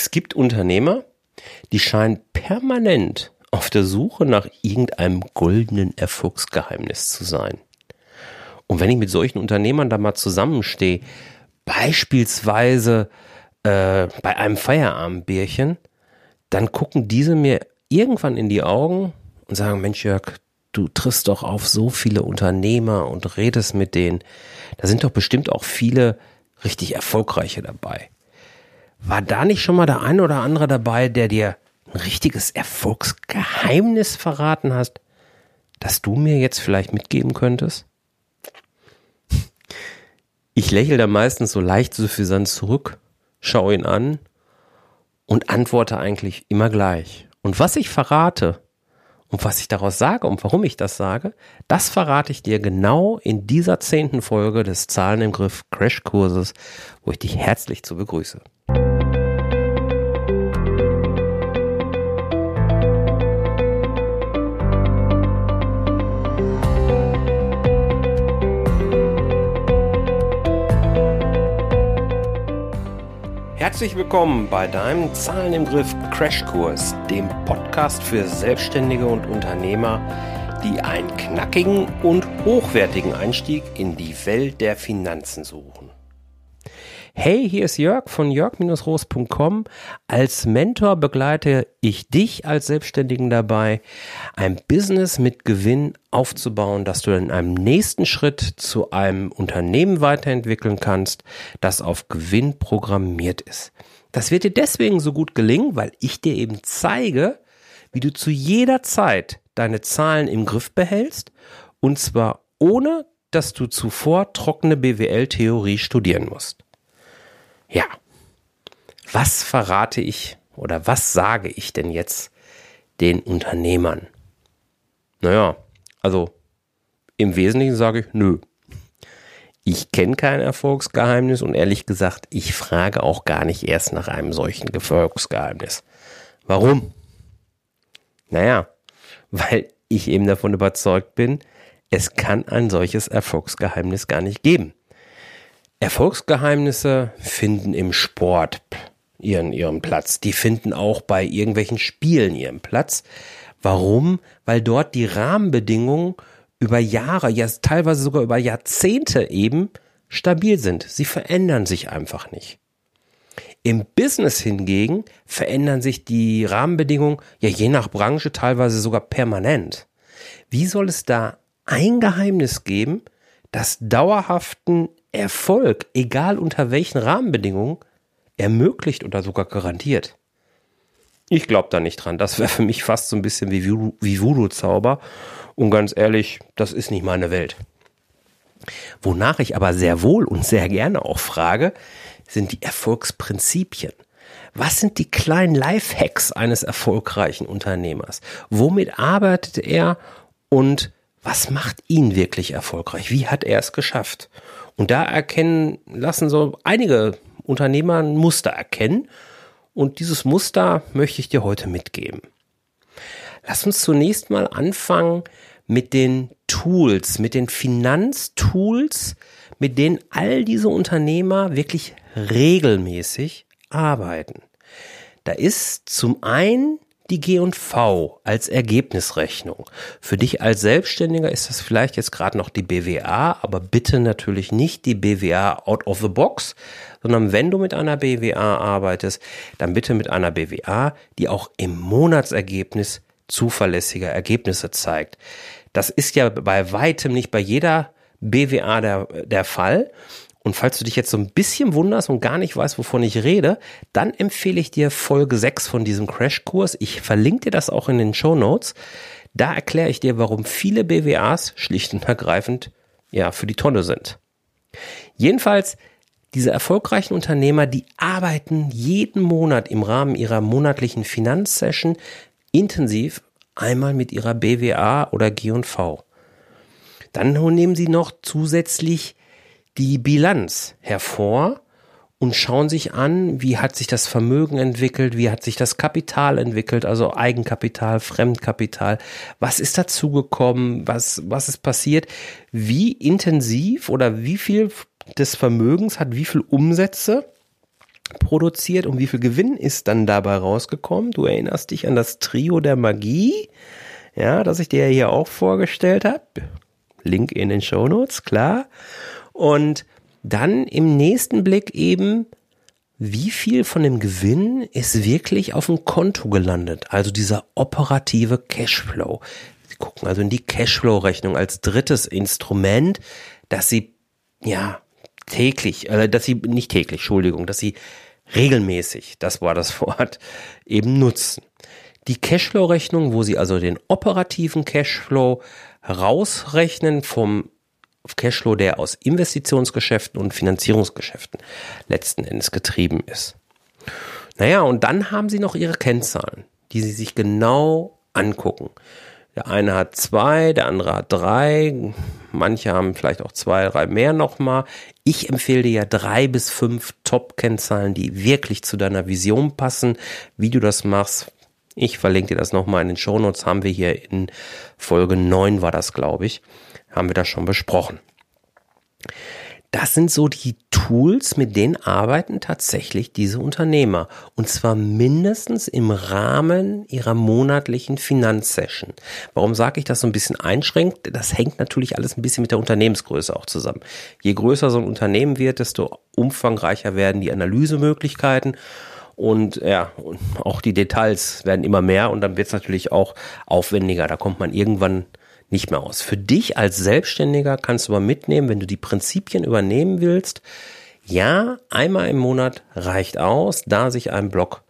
Es gibt Unternehmer, die scheinen permanent auf der Suche nach irgendeinem goldenen Erfolgsgeheimnis zu sein. Und wenn ich mit solchen Unternehmern da mal zusammenstehe, beispielsweise äh, bei einem Feierabendbierchen, dann gucken diese mir irgendwann in die Augen und sagen, Mensch Jörg, du triffst doch auf so viele Unternehmer und redest mit denen. Da sind doch bestimmt auch viele richtig erfolgreiche dabei. War da nicht schon mal der eine oder andere dabei, der dir ein richtiges Erfolgsgeheimnis verraten hast, das du mir jetzt vielleicht mitgeben könntest? Ich lächle da meistens so leicht suffisant zurück, schaue ihn an und antworte eigentlich immer gleich. Und was ich verrate und was ich daraus sage und warum ich das sage, das verrate ich dir genau in dieser zehnten Folge des Zahlen im Griff Crashkurses, wo ich dich herzlich zu begrüße. Herzlich willkommen bei deinem Zahlen im Griff Crashkurs, dem Podcast für Selbstständige und Unternehmer, die einen knackigen und hochwertigen Einstieg in die Welt der Finanzen suchen. Hey, hier ist Jörg von jörg-roos.com. Als Mentor begleite ich dich als Selbstständigen dabei, ein Business mit Gewinn aufzubauen, dass du in einem nächsten Schritt zu einem Unternehmen weiterentwickeln kannst, das auf Gewinn programmiert ist. Das wird dir deswegen so gut gelingen, weil ich dir eben zeige, wie du zu jeder Zeit deine Zahlen im Griff behältst und zwar ohne, dass du zuvor trockene BWL-Theorie studieren musst. Ja, was verrate ich oder was sage ich denn jetzt den Unternehmern? Naja, also im Wesentlichen sage ich, nö. Ich kenne kein Erfolgsgeheimnis und ehrlich gesagt, ich frage auch gar nicht erst nach einem solchen Erfolgsgeheimnis. Warum? Naja, weil ich eben davon überzeugt bin, es kann ein solches Erfolgsgeheimnis gar nicht geben. Erfolgsgeheimnisse finden im Sport ihren, ihren Platz. Die finden auch bei irgendwelchen Spielen ihren Platz. Warum? Weil dort die Rahmenbedingungen über Jahre, ja teilweise sogar über Jahrzehnte eben stabil sind. Sie verändern sich einfach nicht. Im Business hingegen verändern sich die Rahmenbedingungen ja je nach Branche teilweise sogar permanent. Wie soll es da ein Geheimnis geben, das dauerhaften Erfolg, egal unter welchen Rahmenbedingungen, ermöglicht oder sogar garantiert. Ich glaube da nicht dran. Das wäre für mich fast so ein bisschen wie, Voodoo-Zauber. Und ganz ehrlich, das ist nicht meine Welt. Wonach ich aber sehr wohl und sehr gerne auch frage, sind die Erfolgsprinzipien. Was sind die kleinen Lifehacks eines erfolgreichen Unternehmers? Womit arbeitet er und was macht ihn wirklich erfolgreich? Wie hat er es geschafft? Und da erkennen, lassen so einige Unternehmer ein Muster erkennen. Und dieses Muster möchte ich dir heute mitgeben. Lass uns zunächst mal anfangen mit den Tools, mit den Finanztools, mit denen all diese Unternehmer wirklich regelmäßig arbeiten. Da ist zum einen die G&V als Ergebnisrechnung. Für dich als Selbstständiger ist das vielleicht jetzt gerade noch die BWA, aber bitte natürlich nicht die BWA out of the box, sondern wenn du mit einer BWA arbeitest, dann bitte mit einer BWA, die auch im Monatsergebnis zuverlässige Ergebnisse zeigt. Das ist ja bei weitem nicht bei jeder BWA der, der Fall. Und falls du dich jetzt so ein bisschen wunderst und gar nicht weißt, wovon ich rede, dann empfehle ich dir Folge 6 von diesem Crashkurs. Ich verlinke dir das auch in den Show Notes. Da erkläre ich dir, warum viele BWAs schlicht und ergreifend ja für die Tonne sind. Jedenfalls diese erfolgreichen Unternehmer, die arbeiten jeden Monat im Rahmen ihrer monatlichen Finanzsession intensiv einmal mit ihrer BWA oder G&V. Dann nehmen sie noch zusätzlich die Bilanz hervor und schauen sich an, wie hat sich das Vermögen entwickelt, wie hat sich das Kapital entwickelt, also Eigenkapital, Fremdkapital, was ist dazugekommen, was, was ist passiert, wie intensiv oder wie viel des Vermögens hat wie viel Umsätze produziert und wie viel Gewinn ist dann dabei rausgekommen? Du erinnerst dich an das Trio der Magie, ja, das ich dir hier auch vorgestellt habe. Link in den Show Notes, klar. Und dann im nächsten Blick eben, wie viel von dem Gewinn ist wirklich auf dem Konto gelandet? Also dieser operative Cashflow. Sie gucken also in die Cashflow-Rechnung als drittes Instrument, dass Sie, ja, täglich, äh, dass Sie, nicht täglich, Entschuldigung, dass Sie regelmäßig, das war das Wort, eben nutzen. Die Cashflow-Rechnung, wo Sie also den operativen Cashflow rausrechnen vom Cashflow, der aus Investitionsgeschäften und Finanzierungsgeschäften letzten Endes getrieben ist. Naja, und dann haben Sie noch Ihre Kennzahlen, die Sie sich genau angucken. Der eine hat zwei, der andere hat drei. Manche haben vielleicht auch zwei, drei mehr nochmal. Ich empfehle dir ja drei bis fünf Top-Kennzahlen, die wirklich zu deiner Vision passen. Wie du das machst, ich verlinke dir das nochmal in den Shownotes, haben wir hier in Folge 9 war das, glaube ich, haben wir das schon besprochen. Das sind so die Tools, mit denen arbeiten tatsächlich diese Unternehmer. Und zwar mindestens im Rahmen ihrer monatlichen Finanzsession. Warum sage ich das so ein bisschen einschränkt? Das hängt natürlich alles ein bisschen mit der Unternehmensgröße auch zusammen. Je größer so ein Unternehmen wird, desto umfangreicher werden die Analysemöglichkeiten. Und ja, auch die Details werden immer mehr und dann wird es natürlich auch aufwendiger. Da kommt man irgendwann nicht mehr aus. Für dich als Selbstständiger kannst du aber mitnehmen, wenn du die Prinzipien übernehmen willst. Ja, einmal im Monat reicht aus, da sich ein Blog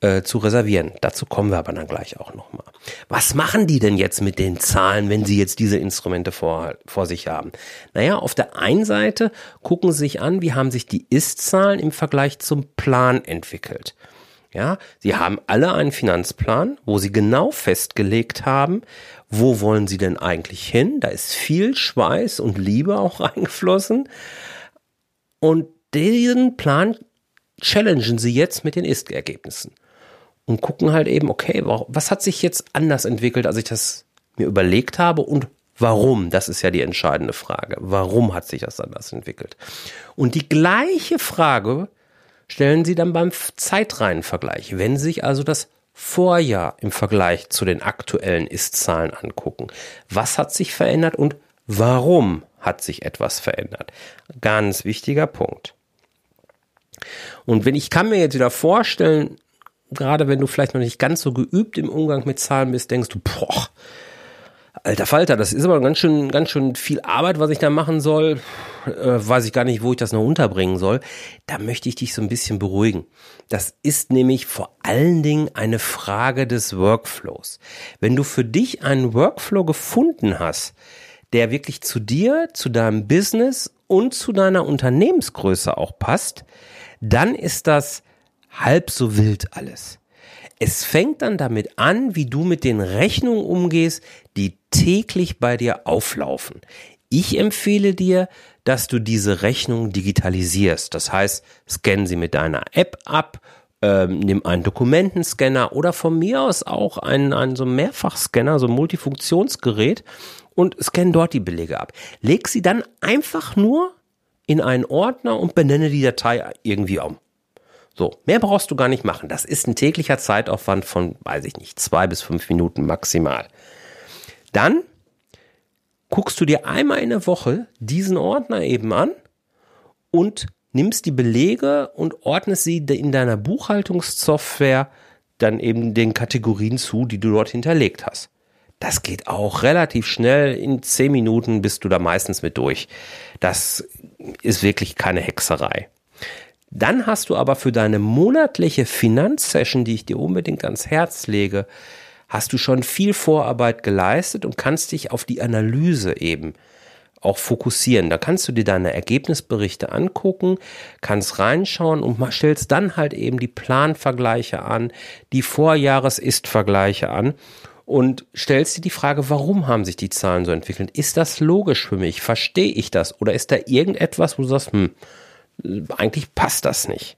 äh, zu reservieren. Dazu kommen wir aber dann gleich auch nochmal. Was machen die denn jetzt mit den Zahlen, wenn sie jetzt diese Instrumente vor, vor sich haben? Naja, auf der einen Seite gucken sie sich an, wie haben sich die Ist-Zahlen im Vergleich zum Plan entwickelt. Ja, sie haben alle einen Finanzplan, wo sie genau festgelegt haben, wo wollen sie denn eigentlich hin? Da ist viel Schweiß und Liebe auch reingeflossen. Und diesen Plan challengen sie jetzt mit den Ist-Ergebnissen und gucken halt eben, okay, was hat sich jetzt anders entwickelt, als ich das mir überlegt habe und warum? Das ist ja die entscheidende Frage. Warum hat sich das anders entwickelt? Und die gleiche Frage stellen Sie dann beim Zeitreihenvergleich. Wenn sich also das Vorjahr im Vergleich zu den aktuellen Ist-Zahlen angucken. Was hat sich verändert und warum hat sich etwas verändert? Ganz wichtiger Punkt. Und wenn ich kann mir jetzt wieder vorstellen, gerade wenn du vielleicht noch nicht ganz so geübt im Umgang mit Zahlen bist, denkst du, boah, alter Falter, das ist aber ganz schön, ganz schön viel Arbeit, was ich da machen soll. Äh, weiß ich gar nicht, wo ich das noch unterbringen soll. Da möchte ich dich so ein bisschen beruhigen. Das ist nämlich vor allen Dingen eine Frage des Workflows. Wenn du für dich einen Workflow gefunden hast, der wirklich zu dir, zu deinem Business und zu deiner Unternehmensgröße auch passt, dann ist das halb so wild alles. Es fängt dann damit an, wie du mit den Rechnungen umgehst, die täglich bei dir auflaufen. Ich empfehle dir, dass du diese Rechnung digitalisierst. Das heißt, scan sie mit deiner App ab, ähm, nimm einen Dokumentenscanner oder von mir aus auch einen, einen so Mehrfachscanner, so ein Multifunktionsgerät und scan dort die Belege ab. Leg sie dann einfach nur in einen Ordner und benenne die Datei irgendwie um. So, mehr brauchst du gar nicht machen. Das ist ein täglicher Zeitaufwand von, weiß ich nicht, zwei bis fünf Minuten maximal. Dann guckst du dir einmal in der Woche diesen Ordner eben an und nimmst die Belege und ordnest sie in deiner Buchhaltungssoftware dann eben den Kategorien zu, die du dort hinterlegt hast. Das geht auch relativ schnell. In zehn Minuten bist du da meistens mit durch. Das ist wirklich keine Hexerei. Dann hast du aber für deine monatliche Finanzsession, die ich dir unbedingt ans Herz lege, hast du schon viel Vorarbeit geleistet und kannst dich auf die Analyse eben auch fokussieren. Da kannst du dir deine Ergebnisberichte angucken, kannst reinschauen und stellst dann halt eben die Planvergleiche an, die Vorjahres-Ist-Vergleiche an und stellst dir die Frage, warum haben sich die Zahlen so entwickelt? Ist das logisch für mich? Verstehe ich das? Oder ist da irgendetwas, wo du sagst, hm, eigentlich passt das nicht.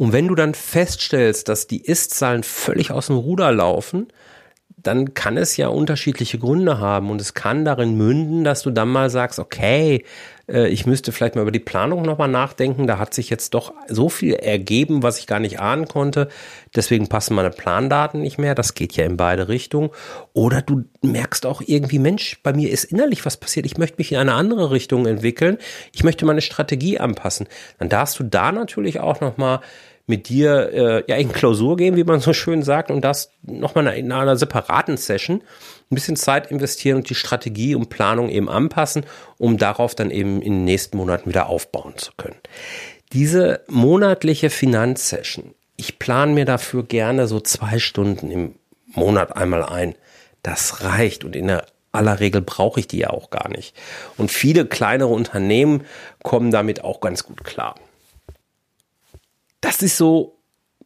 Und wenn du dann feststellst, dass die Ist-Zahlen völlig aus dem Ruder laufen, dann kann es ja unterschiedliche Gründe haben und es kann darin münden, dass du dann mal sagst, okay, äh, ich müsste vielleicht mal über die Planung nochmal nachdenken. Da hat sich jetzt doch so viel ergeben, was ich gar nicht ahnen konnte. Deswegen passen meine Plandaten nicht mehr. Das geht ja in beide Richtungen. Oder du merkst auch irgendwie, Mensch, bei mir ist innerlich was passiert. Ich möchte mich in eine andere Richtung entwickeln. Ich möchte meine Strategie anpassen. Dann darfst du da natürlich auch nochmal mit dir äh, ja in Klausur gehen, wie man so schön sagt, und das nochmal in einer separaten Session ein bisschen Zeit investieren und die Strategie und Planung eben anpassen, um darauf dann eben in den nächsten Monaten wieder aufbauen zu können. Diese monatliche Finanzsession, ich plane mir dafür gerne so zwei Stunden im Monat einmal ein. Das reicht und in der aller Regel brauche ich die ja auch gar nicht. Und viele kleinere Unternehmen kommen damit auch ganz gut klar. Das ist so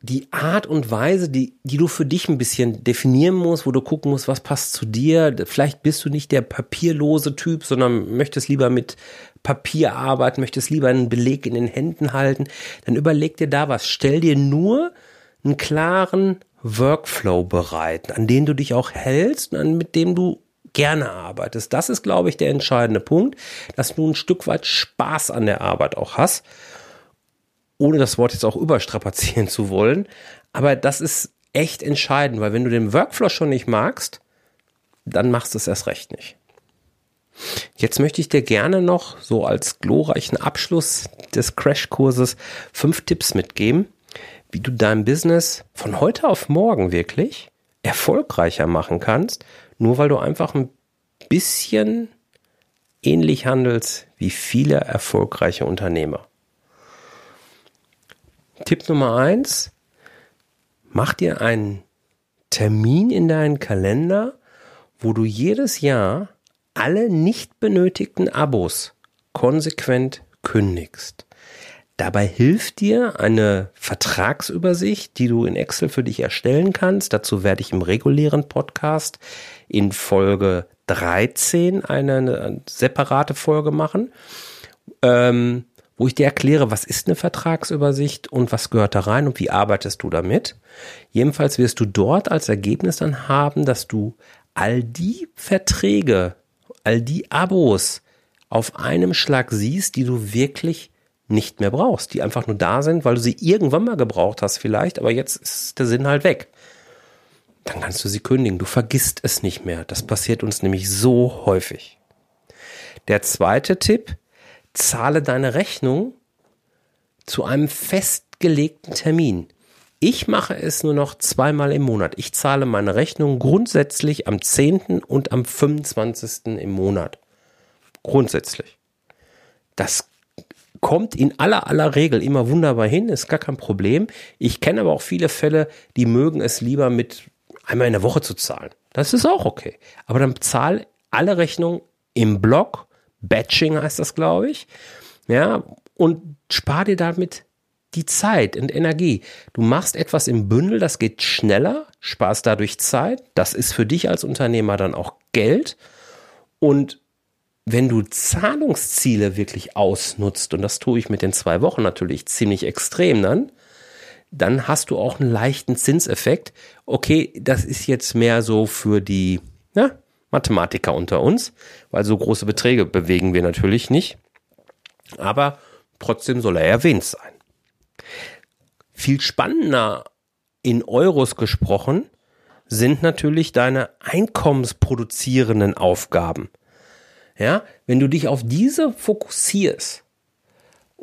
die Art und Weise, die, die du für dich ein bisschen definieren musst, wo du gucken musst, was passt zu dir. Vielleicht bist du nicht der papierlose Typ, sondern möchtest lieber mit Papier arbeiten, möchtest lieber einen Beleg in den Händen halten. Dann überleg dir da was. Stell dir nur einen klaren Workflow bereit, an den du dich auch hältst und mit dem du gerne arbeitest. Das ist, glaube ich, der entscheidende Punkt, dass du ein Stück weit Spaß an der Arbeit auch hast ohne das Wort jetzt auch überstrapazieren zu wollen. Aber das ist echt entscheidend, weil wenn du den Workflow schon nicht magst, dann machst du es erst recht nicht. Jetzt möchte ich dir gerne noch so als glorreichen Abschluss des Crashkurses fünf Tipps mitgeben, wie du dein Business von heute auf morgen wirklich erfolgreicher machen kannst, nur weil du einfach ein bisschen ähnlich handelst wie viele erfolgreiche Unternehmer. Tipp Nummer eins, mach dir einen Termin in deinen Kalender, wo du jedes Jahr alle nicht benötigten Abos konsequent kündigst. Dabei hilft dir eine Vertragsübersicht, die du in Excel für dich erstellen kannst. Dazu werde ich im regulären Podcast in Folge 13 eine, eine separate Folge machen. Ähm, wo ich dir erkläre, was ist eine Vertragsübersicht und was gehört da rein und wie arbeitest du damit. Jedenfalls wirst du dort als Ergebnis dann haben, dass du all die Verträge, all die Abos auf einem Schlag siehst, die du wirklich nicht mehr brauchst, die einfach nur da sind, weil du sie irgendwann mal gebraucht hast vielleicht, aber jetzt ist der Sinn halt weg. Dann kannst du sie kündigen. Du vergisst es nicht mehr. Das passiert uns nämlich so häufig. Der zweite Tipp, zahle deine Rechnung zu einem festgelegten Termin. Ich mache es nur noch zweimal im Monat. Ich zahle meine Rechnung grundsätzlich am 10. und am 25. im Monat. Grundsätzlich. Das kommt in aller aller Regel immer wunderbar hin, ist gar kein Problem. Ich kenne aber auch viele Fälle, die mögen es lieber mit einmal in der Woche zu zahlen. Das ist auch okay. Aber dann zahl alle Rechnungen im Block Batching heißt das, glaube ich. Ja, und spar dir damit die Zeit und Energie. Du machst etwas im Bündel, das geht schneller, sparst dadurch Zeit. Das ist für dich als Unternehmer dann auch Geld. Und wenn du Zahlungsziele wirklich ausnutzt, und das tue ich mit den zwei Wochen natürlich ziemlich extrem dann, dann hast du auch einen leichten Zinseffekt. Okay, das ist jetzt mehr so für die, ja, Mathematiker unter uns, weil so große Beträge bewegen wir natürlich nicht. Aber trotzdem soll er erwähnt sein. Viel spannender in Euros gesprochen sind natürlich deine einkommensproduzierenden Aufgaben. Ja, wenn du dich auf diese fokussierst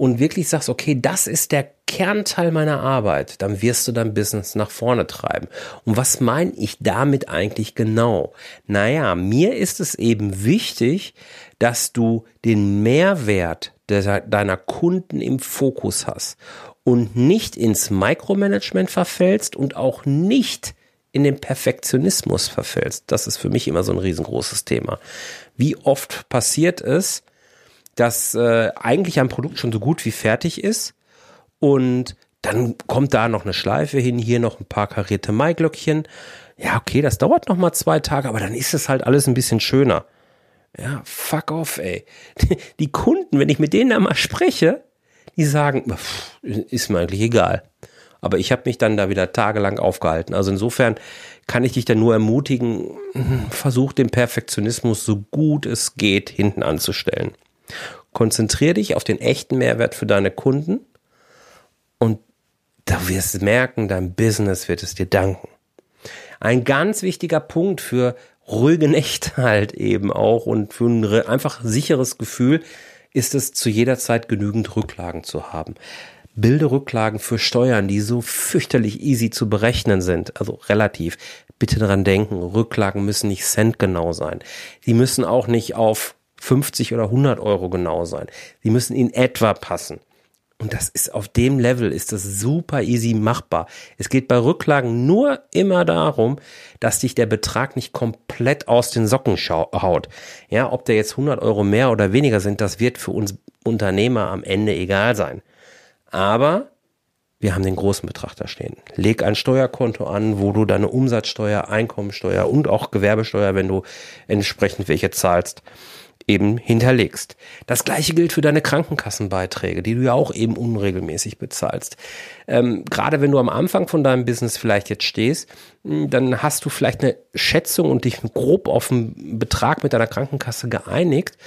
und wirklich sagst, okay, das ist der Kernteil meiner Arbeit, dann wirst du dein Business nach vorne treiben. Und was meine ich damit eigentlich genau? Naja, mir ist es eben wichtig, dass du den Mehrwert deiner Kunden im Fokus hast und nicht ins Micromanagement verfällst und auch nicht in den Perfektionismus verfällst. Das ist für mich immer so ein riesengroßes Thema. Wie oft passiert es, dass äh, eigentlich ein Produkt schon so gut wie fertig ist und dann kommt da noch eine Schleife hin, hier noch ein paar karierte Maiglöckchen. Ja, okay, das dauert noch mal zwei Tage, aber dann ist es halt alles ein bisschen schöner. Ja, fuck off, ey. Die Kunden, wenn ich mit denen da mal spreche, die sagen, pff, ist mir eigentlich egal. Aber ich habe mich dann da wieder tagelang aufgehalten. Also insofern kann ich dich dann nur ermutigen, versuch den Perfektionismus so gut es geht hinten anzustellen. Konzentrier dich auf den echten Mehrwert für deine Kunden und da wirst du merken, dein Business wird es dir danken. Ein ganz wichtiger Punkt für ruhige Nächte halt eben auch und für ein einfach sicheres Gefühl ist es zu jeder Zeit genügend Rücklagen zu haben. Bilde Rücklagen für Steuern, die so fürchterlich easy zu berechnen sind, also relativ. Bitte daran denken, Rücklagen müssen nicht centgenau sein. Die müssen auch nicht auf 50 oder 100 Euro genau sein. Die müssen in etwa passen. Und das ist auf dem Level ist das super easy machbar. Es geht bei Rücklagen nur immer darum, dass dich der Betrag nicht komplett aus den Socken haut. Ja, ob der jetzt 100 Euro mehr oder weniger sind, das wird für uns Unternehmer am Ende egal sein. Aber wir haben den großen Betrag da stehen. Leg ein Steuerkonto an, wo du deine Umsatzsteuer, Einkommensteuer und auch Gewerbesteuer, wenn du entsprechend welche zahlst, eben hinterlegst. Das gleiche gilt für deine Krankenkassenbeiträge, die du ja auch eben unregelmäßig bezahlst. Ähm, gerade wenn du am Anfang von deinem Business vielleicht jetzt stehst, hm, dann hast du vielleicht eine Schätzung und dich grob auf einen Betrag mit deiner Krankenkasse geeinigt.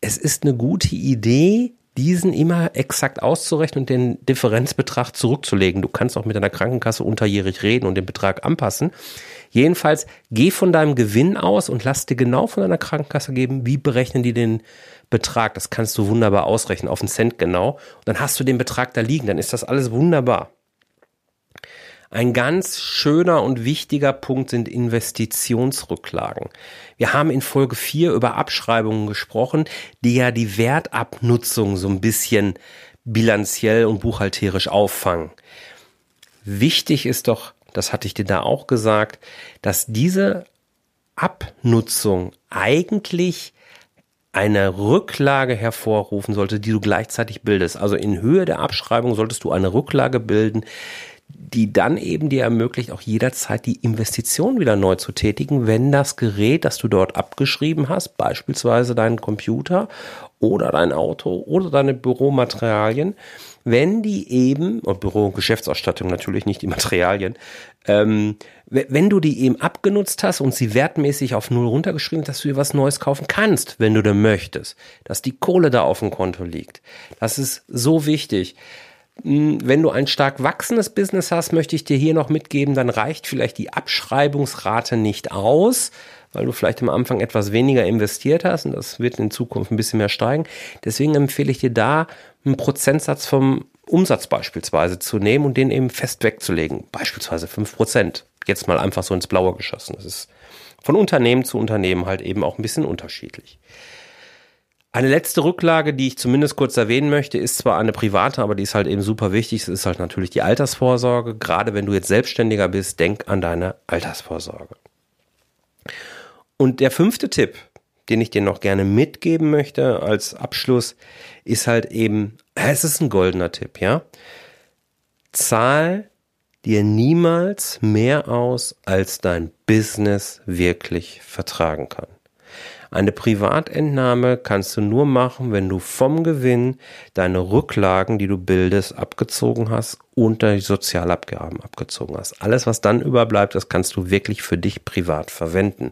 Es ist eine gute Idee, diesen immer exakt auszurechnen und den Differenzbetrag zurückzulegen. Du kannst auch mit deiner Krankenkasse unterjährig reden und den Betrag anpassen. Jedenfalls geh von deinem Gewinn aus und lass dir genau von deiner Krankenkasse geben, wie berechnen die den Betrag. Das kannst du wunderbar ausrechnen, auf einen Cent genau. Und dann hast du den Betrag da liegen, dann ist das alles wunderbar. Ein ganz schöner und wichtiger Punkt sind Investitionsrücklagen. Wir haben in Folge 4 über Abschreibungen gesprochen, die ja die Wertabnutzung so ein bisschen bilanziell und buchhalterisch auffangen. Wichtig ist doch, das hatte ich dir da auch gesagt, dass diese Abnutzung eigentlich eine Rücklage hervorrufen sollte, die du gleichzeitig bildest. Also in Höhe der Abschreibung solltest du eine Rücklage bilden, die dann eben dir ermöglicht, auch jederzeit die Investition wieder neu zu tätigen, wenn das Gerät, das du dort abgeschrieben hast, beispielsweise deinen Computer oder dein Auto oder deine Büromaterialien, wenn die eben, und Büro- und Geschäftsausstattung natürlich nicht die Materialien, ähm, wenn du die eben abgenutzt hast und sie wertmäßig auf Null runtergeschrieben, dass du dir was Neues kaufen kannst, wenn du denn möchtest, dass die Kohle da auf dem Konto liegt. Das ist so wichtig. Hm, wenn du ein stark wachsendes Business hast, möchte ich dir hier noch mitgeben, dann reicht vielleicht die Abschreibungsrate nicht aus, weil du vielleicht am Anfang etwas weniger investiert hast und das wird in Zukunft ein bisschen mehr steigen. Deswegen empfehle ich dir da einen Prozentsatz vom Umsatz beispielsweise zu nehmen und den eben fest wegzulegen. Beispielsweise fünf Prozent. Jetzt mal einfach so ins Blaue geschossen. Das ist von Unternehmen zu Unternehmen halt eben auch ein bisschen unterschiedlich. Eine letzte Rücklage, die ich zumindest kurz erwähnen möchte, ist zwar eine private, aber die ist halt eben super wichtig. Es ist halt natürlich die Altersvorsorge. Gerade wenn du jetzt Selbstständiger bist, denk an deine Altersvorsorge. Und der fünfte Tipp, den ich dir noch gerne mitgeben möchte als Abschluss, ist halt eben, es ist ein goldener Tipp, ja. Zahl dir niemals mehr aus, als dein Business wirklich vertragen kann. Eine Privatentnahme kannst du nur machen, wenn du vom Gewinn deine Rücklagen, die du bildest, abgezogen hast und deine Sozialabgaben abgezogen hast. Alles, was dann überbleibt, das kannst du wirklich für dich privat verwenden.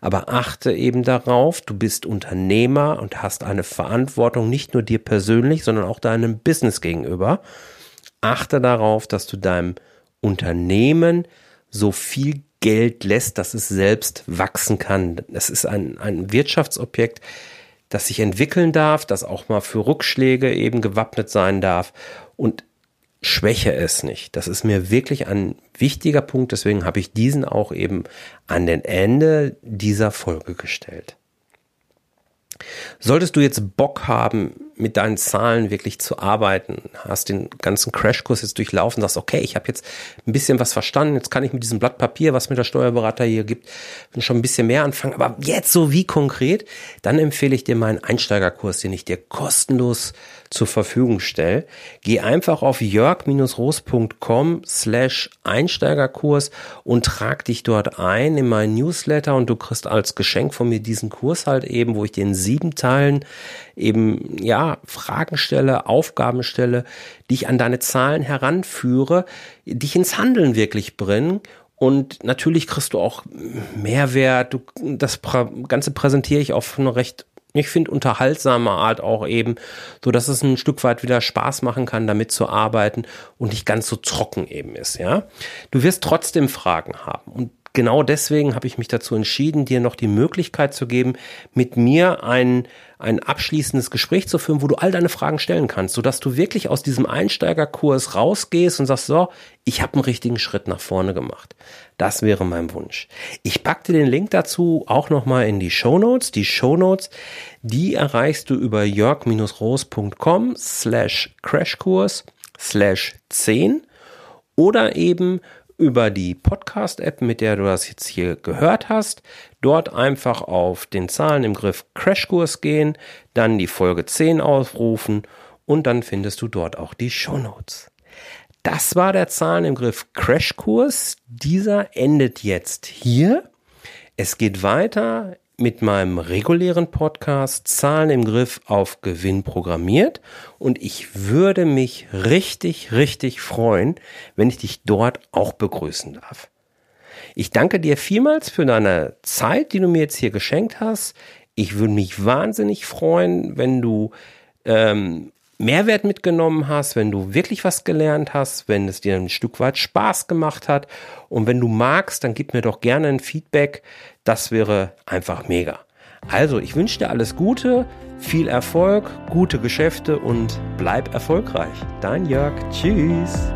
Aber achte eben darauf, du bist Unternehmer und hast eine Verantwortung nicht nur dir persönlich, sondern auch deinem Business gegenüber. Achte darauf, dass du deinem Unternehmen so viel Geld lässt, dass es selbst wachsen kann. Es ist ein, ein Wirtschaftsobjekt, das sich entwickeln darf, das auch mal für Rückschläge eben gewappnet sein darf und schwäche es nicht. Das ist mir wirklich ein wichtiger Punkt, deswegen habe ich diesen auch eben an den Ende dieser Folge gestellt. Solltest du jetzt Bock haben, mit deinen Zahlen wirklich zu arbeiten, hast den ganzen Crashkurs jetzt durchlaufen, sagst, okay, ich habe jetzt ein bisschen was verstanden, jetzt kann ich mit diesem Blatt Papier, was mir der Steuerberater hier gibt, schon ein bisschen mehr anfangen, aber jetzt so wie konkret, dann empfehle ich dir meinen Einsteigerkurs, den ich dir kostenlos zur Verfügung stelle. Geh einfach auf jörg-roos.com slash Einsteigerkurs und trag dich dort ein in meinen Newsletter und du kriegst als Geschenk von mir diesen Kurs halt eben, wo ich in sieben Teilen eben, ja, Fragen stelle, Aufgaben stelle, dich an deine Zahlen heranführe, dich ins Handeln wirklich bringen und natürlich kriegst du auch Mehrwert. Du, das Ganze präsentiere ich auf eine recht ich finde, unterhaltsame Art auch eben, so dass es ein Stück weit wieder Spaß machen kann, damit zu arbeiten und nicht ganz so trocken eben ist, ja. Du wirst trotzdem Fragen haben und genau deswegen habe ich mich dazu entschieden, dir noch die Möglichkeit zu geben, mit mir ein, ein abschließendes Gespräch zu führen, wo du all deine Fragen stellen kannst, sodass du wirklich aus diesem Einsteigerkurs rausgehst und sagst, so, ich habe einen richtigen Schritt nach vorne gemacht. Das wäre mein Wunsch. Ich pack dir den Link dazu auch nochmal in die Show Notes. Die Show Notes, die erreichst du über jörg-roos.com slash Crashkurs slash 10 oder eben über die Podcast-App, mit der du das jetzt hier gehört hast. Dort einfach auf den Zahlen im Griff Crashkurs gehen, dann die Folge 10 aufrufen und dann findest du dort auch die Show Notes. Das war der Zahlen im Griff Crashkurs. Dieser endet jetzt hier. Es geht weiter mit meinem regulären Podcast Zahlen im Griff auf Gewinn programmiert und ich würde mich richtig, richtig freuen, wenn ich dich dort auch begrüßen darf. Ich danke dir vielmals für deine Zeit, die du mir jetzt hier geschenkt hast. Ich würde mich wahnsinnig freuen, wenn du ähm, Mehrwert mitgenommen hast, wenn du wirklich was gelernt hast, wenn es dir ein Stück weit Spaß gemacht hat. Und wenn du magst, dann gib mir doch gerne ein Feedback. Das wäre einfach mega. Also, ich wünsche dir alles Gute, viel Erfolg, gute Geschäfte und bleib erfolgreich. Dein Jörg. Tschüss.